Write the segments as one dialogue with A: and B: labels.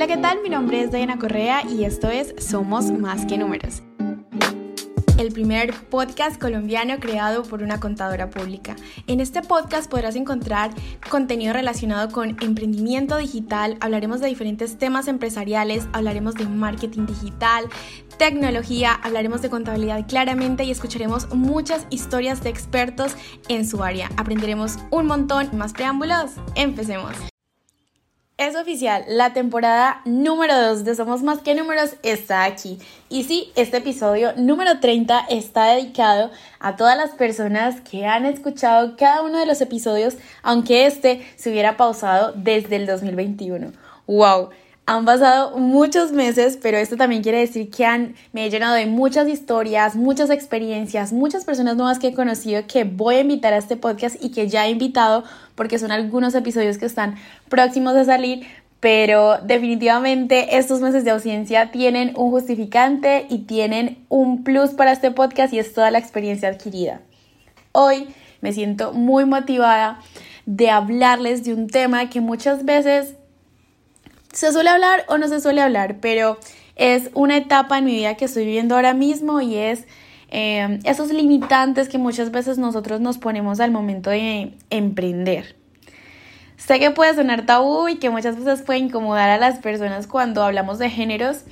A: Hola, ¿qué tal? Mi nombre es Diana Correa y esto es Somos Más que Números. El primer podcast colombiano creado por una contadora pública. En este podcast podrás encontrar contenido relacionado con emprendimiento digital, hablaremos de diferentes temas empresariales, hablaremos de marketing digital, tecnología, hablaremos de contabilidad claramente y escucharemos muchas historias de expertos en su área. Aprenderemos un montón. Más preámbulos, empecemos. Es oficial, la temporada número 2 de Somos Más que Números está aquí. Y sí, este episodio número 30 está dedicado a todas las personas que han escuchado cada uno de los episodios, aunque este se hubiera pausado desde el 2021. ¡Wow! Han pasado muchos meses, pero esto también quiere decir que han, me he llenado de muchas historias, muchas experiencias, muchas personas nuevas que he conocido que voy a invitar a este podcast y que ya he invitado porque son algunos episodios que están próximos a salir, pero definitivamente estos meses de ausencia tienen un justificante y tienen un plus para este podcast y es toda la experiencia adquirida. Hoy me siento muy motivada de hablarles de un tema que muchas veces se suele hablar o no se suele hablar, pero es una etapa en mi vida que estoy viviendo ahora mismo y es eh, esos limitantes que muchas veces nosotros nos ponemos al momento de emprender. Sé que puede sonar tabú y que muchas veces puede incomodar a las personas cuando hablamos de géneros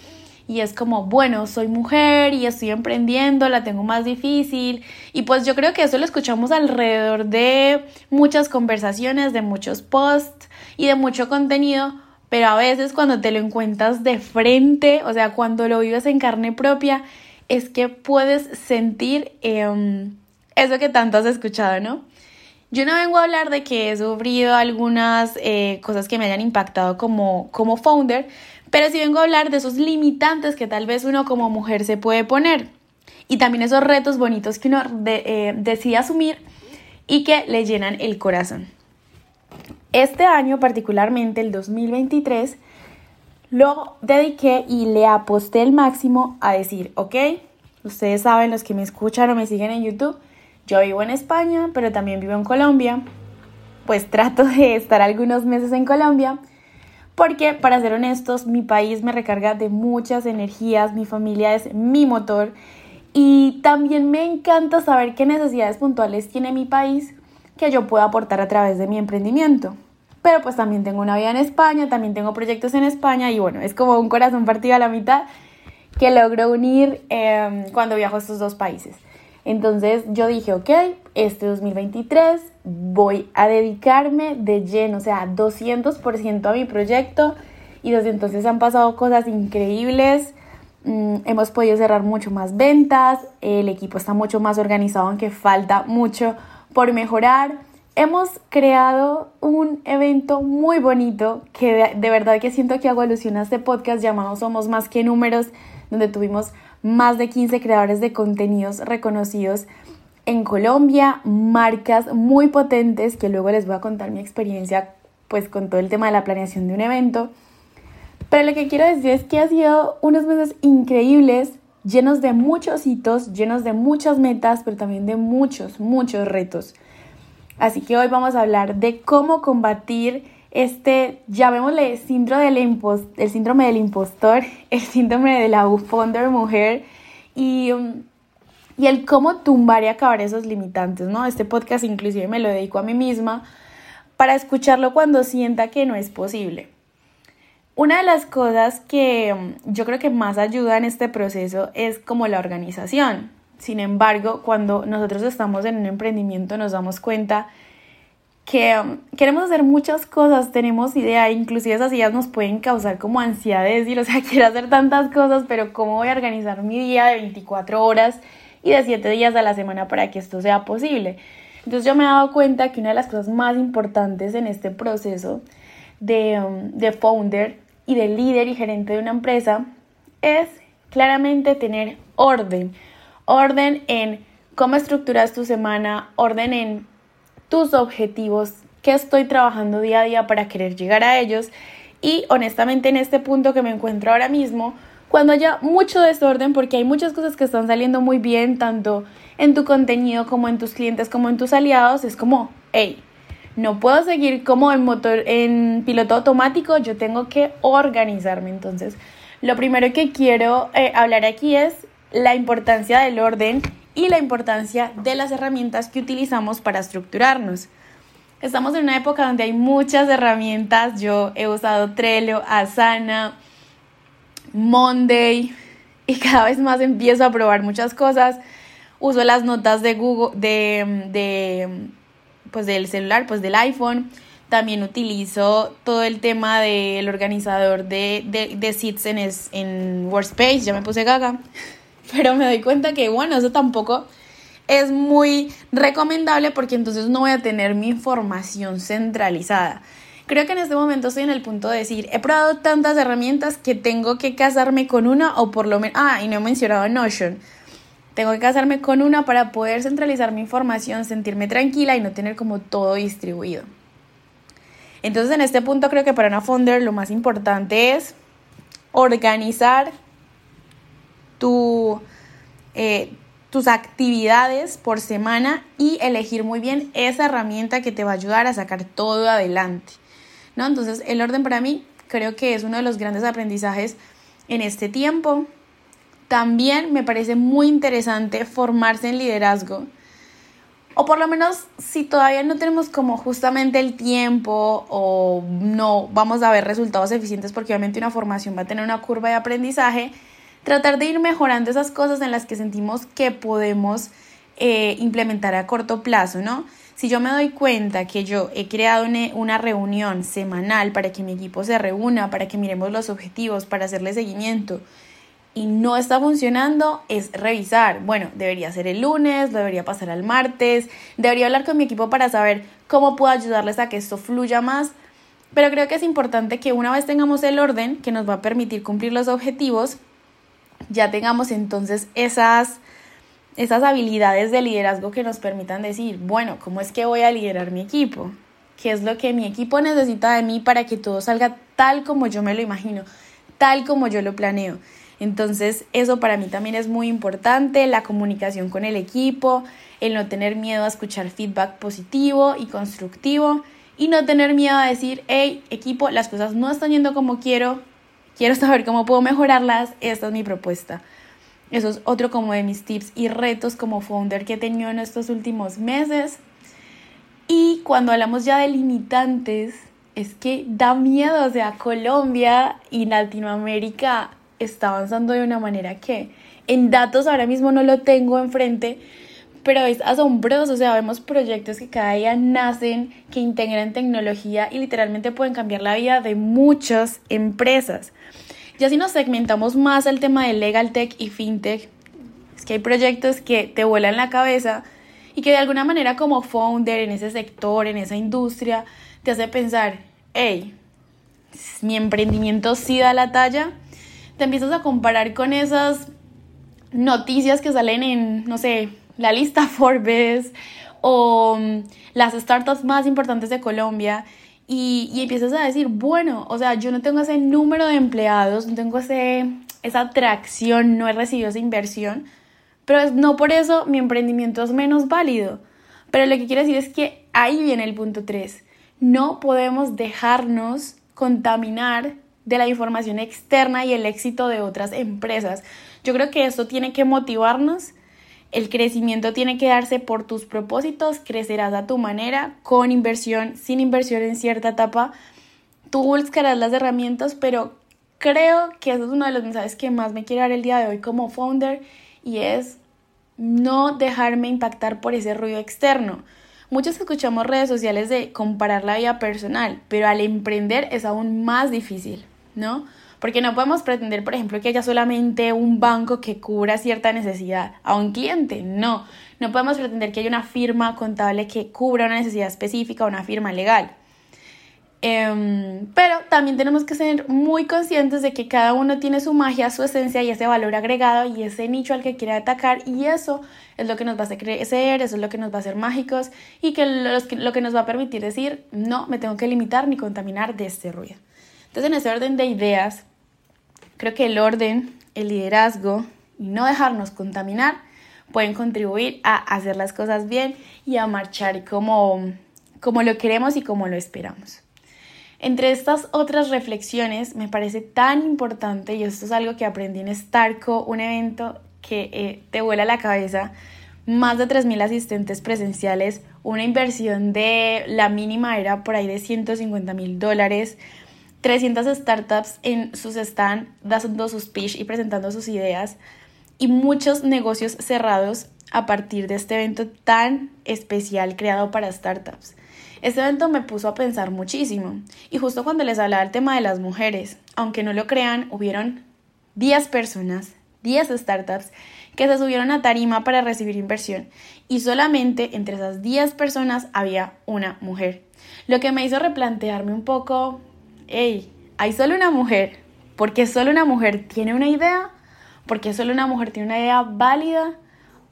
A: y es como, bueno, soy mujer y estoy emprendiendo, la tengo más difícil y pues yo creo que eso lo escuchamos alrededor de muchas conversaciones, de muchos posts y de mucho contenido, pero a veces cuando te lo encuentras de frente, o sea, cuando lo vives en carne propia, es que puedes sentir em, eso que tanto has escuchado, ¿no? Yo no vengo a hablar de que he sufrido algunas eh, cosas que me hayan impactado como, como founder, pero sí vengo a hablar de esos limitantes que tal vez uno como mujer se puede poner y también esos retos bonitos que uno eh, decide asumir y que le llenan el corazón. Este año, particularmente el 2023, lo dediqué y le aposté el máximo a decir, ok, ustedes saben, los que me escuchan o me siguen en YouTube, yo vivo en España, pero también vivo en Colombia, pues trato de estar algunos meses en Colombia, porque para ser honestos, mi país me recarga de muchas energías, mi familia es mi motor y también me encanta saber qué necesidades puntuales tiene mi país que yo pueda aportar a través de mi emprendimiento. Pero pues también tengo una vida en España, también tengo proyectos en España y bueno, es como un corazón partido a la mitad que logro unir em, cuando viajo a estos dos países. Entonces yo dije, ok, este 2023 voy a dedicarme de lleno, o sea, 200% a mi proyecto y desde entonces han pasado cosas increíbles. Mm, hemos podido cerrar mucho más ventas, el equipo está mucho más organizado, aunque falta mucho por mejorar. Hemos creado un evento muy bonito que de, verdad que siento que hago alusión a este podcast llamado Somos Más que Números, donde tuvimos más de 15 creadores de contenidos reconocidos en Colombia, marcas muy potentes que luego les voy a contar mi experiencia pues con todo el tema de la planeación de un evento. Pero lo que quiero decir es que ha sido unos meses increíbles llenos de muchos hitos, llenos de muchas metas, pero también de muchos, muchos retos. Así que hoy vamos a hablar de cómo combatir este, llamémosle síndrome del, el síndrome del impostor, el síndrome de la founder mujer y, y el cómo tumbar y acabar esos limitantes, ¿no? Este podcast inclusive me lo dedico a mí misma para escucharlo cuando sienta que no es posible. Una de las cosas que um, yo creo que más ayuda en este proceso es como la organización. Sin embargo, cuando nosotros estamos en un emprendimiento nos damos cuenta que um, queremos hacer muchas cosas, tenemos idea, inclusive esas ideas nos pueden causar como ansiedad de decir, o sea, quiero hacer tantas cosas, pero ¿cómo voy a organizar mi día de 24 horas y de 7 días a la semana para que esto sea posible? Entonces yo me he dado cuenta que una de las cosas más importantes en este proceso de, um, de founder y de líder y gerente de una empresa es claramente tener orden. Orden en cómo estructuras tu semana, orden en tus objetivos, qué estoy trabajando día a día para querer llegar a ellos. Y honestamente en este punto que me encuentro ahora mismo, cuando haya mucho desorden, porque hay muchas cosas que están saliendo muy bien, tanto en tu contenido como en tus clientes, como en tus aliados, es como, hey, No puedo seguir como en motor, en piloto automático, yo tengo que organizarme. Entonces, lo primero que quiero eh, hablar aquí es la importancia del orden y la importancia de las herramientas que utilizamos para estructurarnos. Estamos en una época donde hay muchas herramientas. Yo he usado Trello, Asana, Monday y cada vez más empiezo a probar muchas cosas. Uso las notas de Google, de, de pues del celular, pues del iPhone. También utilizo todo el tema del organizador de, de, de seats en, en Workspace. Ya me puse gaga. Pero me doy cuenta que, bueno, eso tampoco es muy recomendable porque entonces no voy a tener mi información centralizada. Creo que en este momento estoy en el punto de decir, he probado tantas herramientas que tengo que casarme con una o por lo menos, ah, y no he mencionado Notion. Tengo que casarme con una para poder centralizar mi información, sentirme tranquila y no tener como todo distribuido. Entonces en este punto creo que para una founder lo más importante es organizar tu, eh, tus actividades por semana y elegir muy bien esa herramienta que te va a ayudar a sacar todo adelante. ¿no? Entonces, el orden para mí creo que es uno de los grandes aprendizajes en este tiempo. También me parece muy interesante formarse en liderazgo. O por lo menos si todavía no tenemos como justamente el tiempo o no vamos a ver resultados eficientes porque obviamente una formación va a tener una curva de aprendizaje, tratar de ir mejorando esas cosas en las que sentimos que podemos eh, implementar a corto plazo, ¿no? Si yo me doy cuenta que yo he creado una reunión semanal para que mi equipo se reúna, para que miremos los objetivos, para hacerle seguimiento y no está funcionando, es revisar. Bueno, debería ser el lunes, debería pasar al martes, debería hablar con mi equipo para saber cómo puedo ayudarles a que esto fluya más. Pero creo que es importante que una vez tengamos el orden que nos va a permitir cumplir los objetivos, ya tengamos entonces esas, esas habilidades de liderazgo que nos permitan decir, bueno, ¿cómo es que voy a liderar mi equipo? ¿Qué es lo que mi equipo necesita de mí para que todo salga tal como yo me lo imagino, tal como yo lo planeo? Entonces, eso para mí también es muy importante, la comunicación con el equipo, el no tener miedo a escuchar feedback positivo y constructivo y no tener miedo a decir, hey, equipo, las cosas no están yendo como quiero, quiero saber cómo puedo mejorarlas, esta es mi propuesta. Eso es otro como de mis tips y retos como founder que he tenido en estos últimos meses. Y cuando hablamos ya de limitantes, es que da miedo, o sea, Colombia y Latinoamérica está avanzando de una manera que en datos ahora mismo no lo tengo enfrente, pero es asombroso, o sea, vemos proyectos que cada día nacen, que integran tecnología y literalmente pueden cambiar la vida de muchas empresas. Ya si nos segmentamos más al tema de legal tech y fintech, es que hay proyectos que te vuelan la cabeza y que de alguna manera como founder en ese sector, en esa industria, te hace pensar, hey, mi emprendimiento sí da la talla, te empiezas a comparar con esas noticias que salen en, no sé, la lista Forbes o mm, las startups más importantes de Colombia y, y, empiezas a decir, bueno, o sea, yo no tengo ese número de empleados, no tengo ese, esa atracción, no he recibido esa inversión, pero no por eso mi emprendimiento es menos válido. Pero lo que quiero decir es que ahí viene el punto 3. No podemos dejarnos contaminar de la información externa y el éxito de otras empresas. Yo creo que esto tiene que motivarnos el crecimiento tiene que darse por tus propósitos, crecerás a tu manera, con inversión, sin inversión en cierta etapa. Tú buscarás las herramientas, pero creo que eso es uno de los mensajes que más me quiere dar el día de hoy como founder y es no dejarme impactar por ese ruido externo. Muchos escuchamos redes sociales de comparar la vida personal, pero al emprender es aún más difícil, ¿no? Porque no podemos pretender, por ejemplo, que haya solamente un banco que cubra cierta necesidad a un cliente. No, no podemos pretender que haya una firma contable que cubra una necesidad específica una firma legal. Em, pero también tenemos que ser muy conscientes de que cada uno tiene su magia, su esencia y ese valor agregado y ese nicho al que quiere atacar y eso es lo que nos va a hacer crecer, eso es lo que nos va a hacer mágicos y que lo que nos va a permitir decir no me tengo que limitar ni contaminar de este ruido. Entonces en ese orden de ideas Creo que el orden, el liderazgo y no dejarnos contaminar pueden contribuir a hacer las cosas bien y a marchar como, como lo queremos y como lo esperamos. Entre estas otras reflexiones me parece tan importante, y esto es algo que aprendí en Starco, un evento que eh, te vuela la cabeza, más de 3.000 asistentes presenciales, una inversión de la mínima era por ahí de 150 mil dólares, 300 startups en sus stand dando sus pitch y presentando sus ideas y muchos negocios cerrados a partir de este evento tan especial creado para startups. Este evento me puso a pensar muchísimo y justo cuando les hablaba del tema de las mujeres, aunque no lo crean, hubieron 10 personas, 10 startups que se subieron a tarima para recibir inversión y solamente entre esas 10 personas había una mujer. Lo que me hizo replantearme un poco, hey, hay solo una mujer, porque solo una mujer tiene una idea, porque solo una mujer tiene una idea válida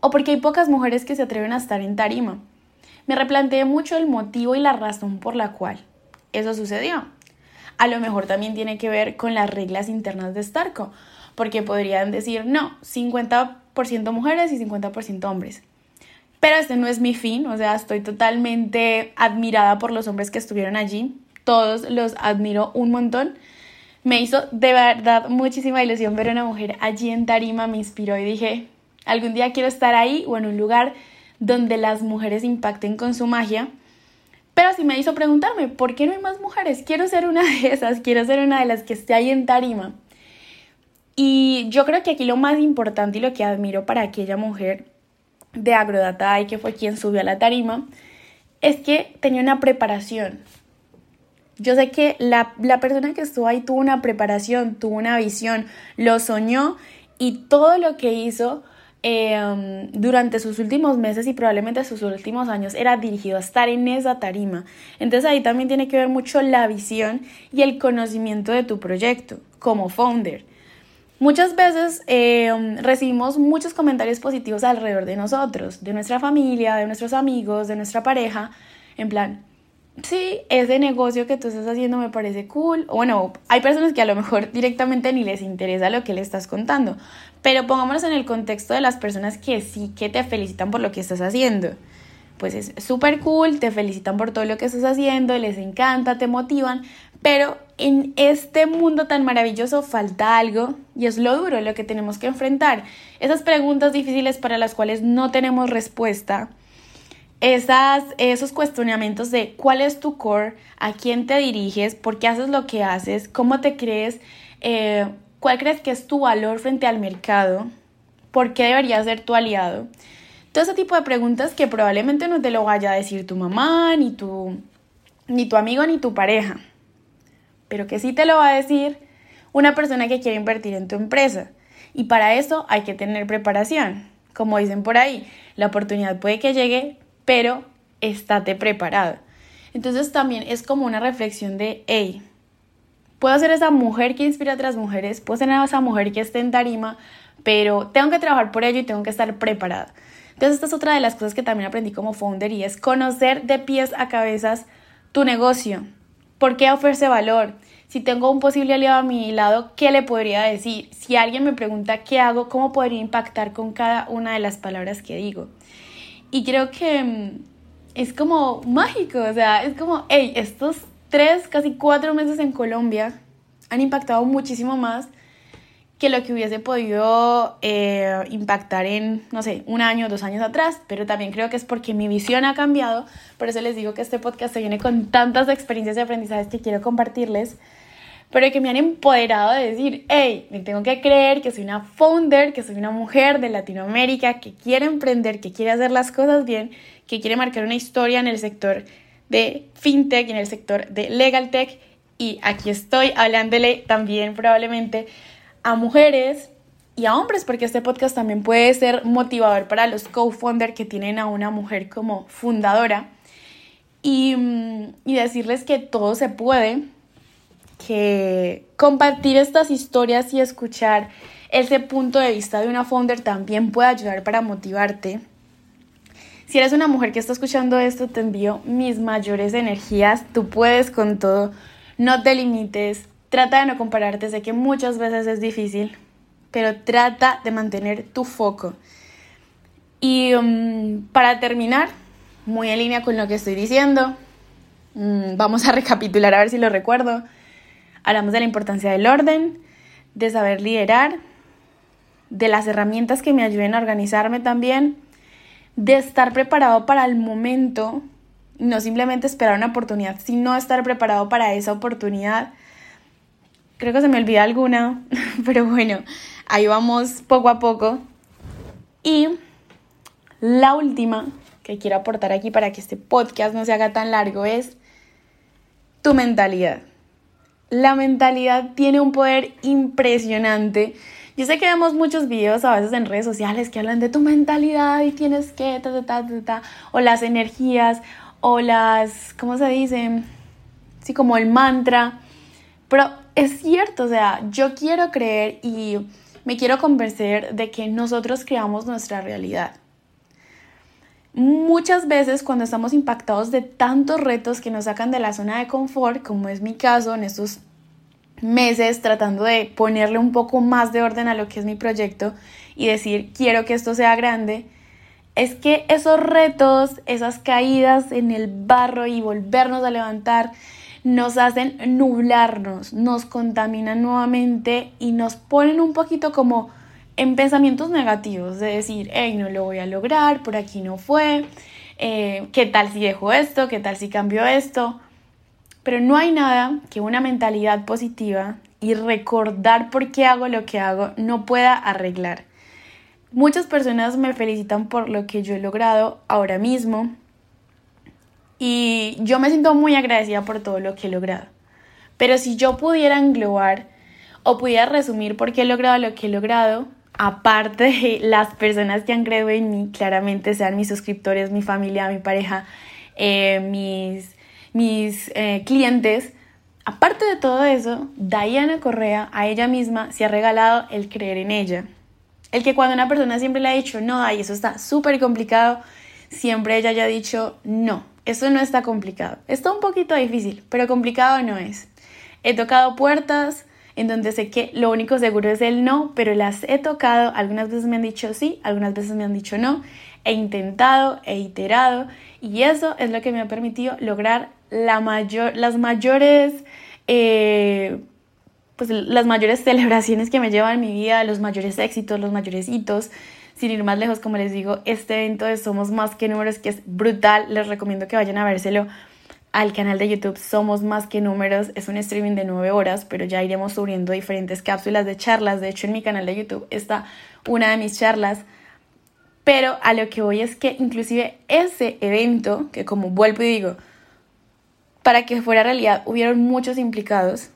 A: o porque hay pocas mujeres que se atreven a estar en tarima. Me replanteé mucho el motivo y la razón por la cual eso sucedió. A lo mejor también tiene que ver con las reglas internas de Starco, porque podrían decir, no, 50 mujeres y 50% hombres. Pero este no es mi fin, o sea, estoy totalmente admirada por los hombres que estuvieron allí. Todos los admiro un montón. Me hizo de verdad muchísima ilusión ver a una mujer allí en Tarima, me inspiró y dije, algún día quiero estar ahí o en un lugar donde las mujeres impacten con su magia. Pero sí me hizo preguntarme, ¿por qué no hay más mujeres? Quiero ser una de esas, quiero ser una de las que esté ahí en Tarima. Y yo creo que aquí lo más importante y lo que admiro para aquella mujer de Agrodata y que fue quien subió a la tarima, es que tenía una preparación. Yo sé que la, persona que estuvo ahí tuvo una preparación, tuvo una visión, lo soñó y todo lo que hizo em, durante sus últimos meses y probablemente sus últimos años era dirigido a estar en esa tarima. Entonces ahí también tiene que ver mucho la visión y el conocimiento de tu proyecto como founder. Muchas veces eh, recibimos muchos comentarios positivos alrededor de nosotros, de nuestra familia, de nuestros amigos, de nuestra pareja, en plan, sí, ese negocio que tú estás haciendo me parece cool. O bueno, hay personas que a lo mejor directamente ni les interesa lo que le estás contando, pero pongámonos en el contexto de las personas que sí que te felicitan por lo que estás haciendo. Pues es súper cool, te felicitan por todo lo que estás haciendo, les encanta, te motivan, pero en este mundo tan maravilloso falta algo y es lo duro, lo que tenemos que enfrentar. Esas preguntas difíciles para las cuales no tenemos respuesta. Esas, esos cuestionamientos de cuál es tu core, a quién te diriges, por qué haces lo que haces, cómo te crees, eh, cuál crees que es tu valor frente al mercado, por qué debería ser tu aliado. Todo ese tipo de preguntas que probablemente no te lo vaya a decir tu mamá, ni tu, ni tu amigo, ni tu pareja pero que sí te lo va a decir una persona que quiere invertir en tu empresa. Y para eso hay que tener preparación. Como dicen por ahí, la oportunidad puede que llegue, pero estate preparado. Entonces también es como una reflexión de, hey, puedo ser esa mujer que inspira a otras mujeres, puedo ser esa mujer que esté en tarima, pero tengo que trabajar por ello y tengo que estar preparada. Entonces esta es otra de las cosas que también aprendí como founder y es conocer de pies a cabezas tu negocio, ¿Por qué ofrece valor? Si tengo un posible aliado a mi lado, ¿qué le podría decir? Si alguien me pregunta qué hago, ¿cómo podría impactar con cada una de las palabras que digo? Y creo que mm, es como mágico, o sea, es como, hey, estos tres, casi cuatro meses en Colombia han impactado muchísimo más que lo que hubiese podido eh, impactar en, no sé, un año, dos años atrás, pero también creo que es porque mi visión ha cambiado, por eso les digo que este podcast viene con tantas experiencias y aprendizajes que quiero compartirles, pero que me han empoderado de decir, hey, me tengo que creer que soy una founder, que soy una mujer de Latinoamérica, que quiere emprender, que quiere hacer las cosas bien, que quiere marcar una historia en el sector de fintech y en el sector de legal tech, y aquí estoy hablándole también probablemente a mujeres y a hombres, porque este podcast también puede ser motivador para los co-founders que tienen a una mujer como fundadora. Y, mm, y decirles que todo se puede, que compartir estas historias y escuchar ese punto de vista de una founder también puede ayudar para motivarte. Si eres una mujer que está escuchando esto, te envío mis mayores energías. Tú puedes con todo. No te limites. Trata de no compararte, sé que muchas veces es difícil, pero trata de mantener tu foco. Y um, para terminar, muy en línea con lo que estoy diciendo, Mm, vamos a recapitular a ver si lo recuerdo. Hablamos de la importancia del orden, de saber liderar, de las herramientas que me ayuden a organizarme también, de estar preparado para el momento, no simplemente esperar una oportunidad, sino estar preparado para esa oportunidad. Creo que se me olvida alguna, pero bueno, ahí vamos poco a poco. Y la última que quiero aportar aquí para que este podcast no se haga tan largo es tu mentalidad. La mentalidad tiene un poder impresionante. Yo sé que vemos muchos videos a veces en redes sociales que hablan de tu mentalidad y tienes que, ta, ta, ta, ta, o las energías, o las, ¿cómo se dice? Sí, como el mantra. Pero es cierto, o sea, yo quiero creer y me quiero convencer de que nosotros creamos nuestra realidad. Muchas veces cuando estamos impactados de tantos retos que nos sacan de la zona de confort, como es mi caso en estos meses tratando de ponerle un poco más de orden a lo que es mi proyecto y decir quiero que esto sea grande, es que esos retos, esas caídas en el barro y volvernos a levantar, nos hacen nublarnos, nos contaminan nuevamente y nos ponen un poquito como en pensamientos negativos, de decir, hey, no lo voy a lograr, por aquí no fue, eh, qué tal si dejo esto, qué tal si cambio esto. Pero no hay nada que una mentalidad positiva y recordar por qué hago lo que hago no pueda arreglar. Muchas personas me felicitan por lo que yo he logrado ahora mismo y yo me siento muy agradecida por todo lo que he logrado. Pero si yo pudiera englobar o pudiera resumir por qué he logrado lo que he logrado, aparte de las personas que han creído en mí, claramente sean mis suscriptores, mi familia, mi pareja, eh, mis, mis eh, clientes, aparte de todo eso, Diana Correa a ella misma se ha regalado el creer en ella. El que cuando una persona siempre le ha dicho, no, y eso está súper complicado, siempre ella haya dicho, no, eso no está complicado. Está un poquito difícil, pero complicado no es. He tocado puertas, en donde sé que lo único seguro es el no, pero las he tocado, algunas veces me han dicho sí, algunas veces me han dicho no, he intentado, he iterado y eso es lo que me ha permitido lograr la mayor, las mayores... Eh, pues las mayores celebraciones que me llevan en mi vida, los mayores éxitos, los mayores hitos. Sin ir más lejos, como les digo, este evento de Somos Más que Números, que es brutal, les recomiendo que vayan a vérselo al canal de YouTube Somos Más que Números. Es un streaming de 9 horas, pero ya iremos subiendo diferentes cápsulas de charlas. De hecho, en mi canal de YouTube está una de mis charlas. Pero a lo que voy es que inclusive ese evento, que como vuelvo y digo, para que fuera realidad hubieron muchos implicados,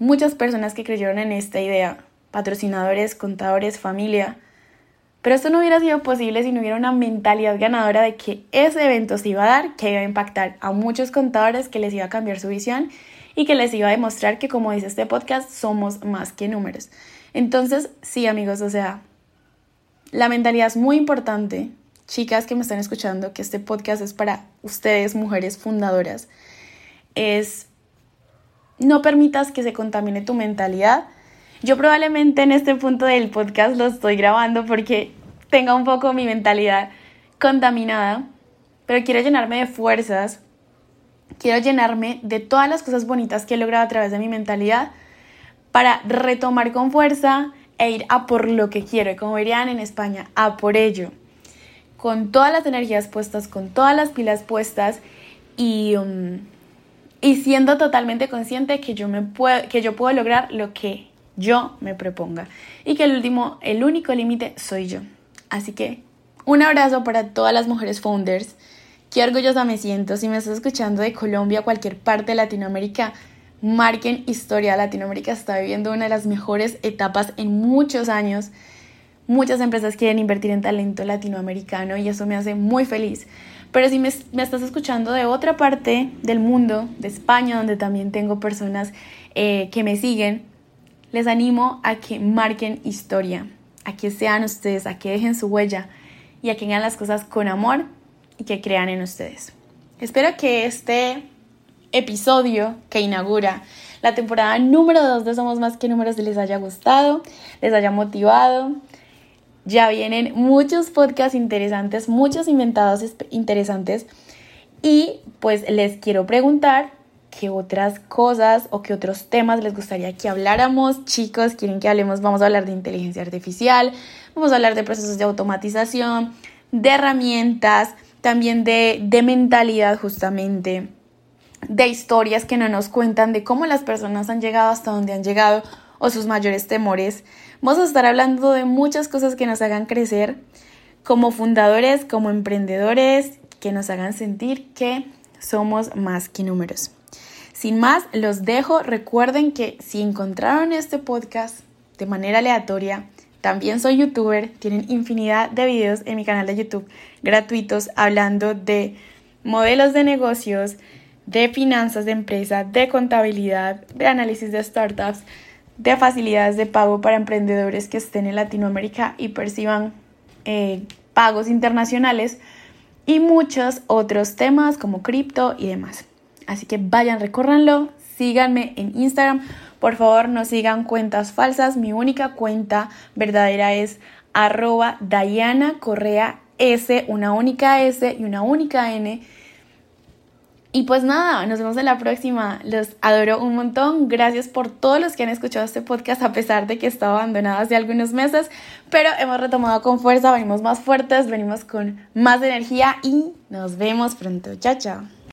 A: muchas personas que creyeron en esta idea, patrocinadores, contadores, familia, pero esto no hubiera sido posible si no hubiera una mentalidad ganadora de que ese evento se iba a dar, que iba a impactar a muchos contadores, que les iba a cambiar su visión y que les iba a demostrar que, como dice este podcast, somos más que números. Entonces, sí, amigos, o sea, la mentalidad es muy importante. Chicas que me están escuchando, que este podcast es para ustedes, mujeres fundadoras, es no permitas que se contamine tu mentalidad yo probablemente en este punto del podcast lo estoy grabando porque tenga un poco mi mentalidad contaminada, pero quiero llenarme de fuerzas, quiero llenarme de todas las cosas bonitas que he logrado a través de mi mentalidad para retomar con fuerza e ir a por lo que quiero, y como dirían en España, a por ello, con todas las energías puestas, con todas las pilas puestas y, um, y siendo totalmente consciente que yo, me puedo, que yo puedo lograr lo que yo me proponga y que el último, el único límite soy yo. Así que un abrazo para todas las mujeres founders. Qué orgullosa me siento. Si me estás escuchando de Colombia, cualquier parte de Latinoamérica, marquen historia. Latinoamérica está viviendo una de las mejores etapas en muchos años. Muchas empresas quieren invertir en talento latinoamericano y eso me hace muy feliz. Pero si me, estás escuchando de otra parte del mundo, de España, donde también tengo personas eh, que me siguen, les animo a que marquen historia, a que sean ustedes, a que dejen su huella y a que hagan las cosas con amor y que crean en ustedes. Espero que este episodio que inaugura la temporada número 2 de Somos Más que Números les haya gustado, les haya motivado. Ya vienen muchos podcasts interesantes, muchos inventados interesantes Y pues les quiero preguntar qué otras cosas o qué otros temas les gustaría que habláramos. Chicos, quieren que hablemos, vamos a hablar de inteligencia artificial, vamos a hablar de procesos de automatización, de herramientas, también de, de mentalidad justamente, de historias que no nos cuentan de cómo las personas han llegado hasta donde han llegado o sus mayores temores. Vamos a estar hablando de muchas cosas que nos hagan crecer como fundadores, como emprendedores, que nos hagan sentir que somos más que números. Sin más, los dejo. Recuerden que si encontraron este podcast de manera aleatoria, también soy youtuber, tienen infinidad de videos en mi canal de YouTube gratuitos hablando de modelos de negocios, de finanzas de empresa, de contabilidad, de análisis de startups, de facilidades de pago para emprendedores que estén en Latinoamérica y perciban eh, pagos internacionales y muchos otros temas como cripto y demás. Así que vayan, recórranlo, síganme en Instagram. Por favor, no sigan cuentas falsas. Mi única cuenta verdadera es arroba Correa una única S y una única N. Y pues nada, nos vemos en la próxima. Los adoro un montón. Gracias por todos los que han escuchado este podcast a pesar de que estaba abandonado hace algunos meses. Pero hemos retomado con fuerza, venimos más fuertes, venimos con más energía y nos vemos pronto. Chao, chao.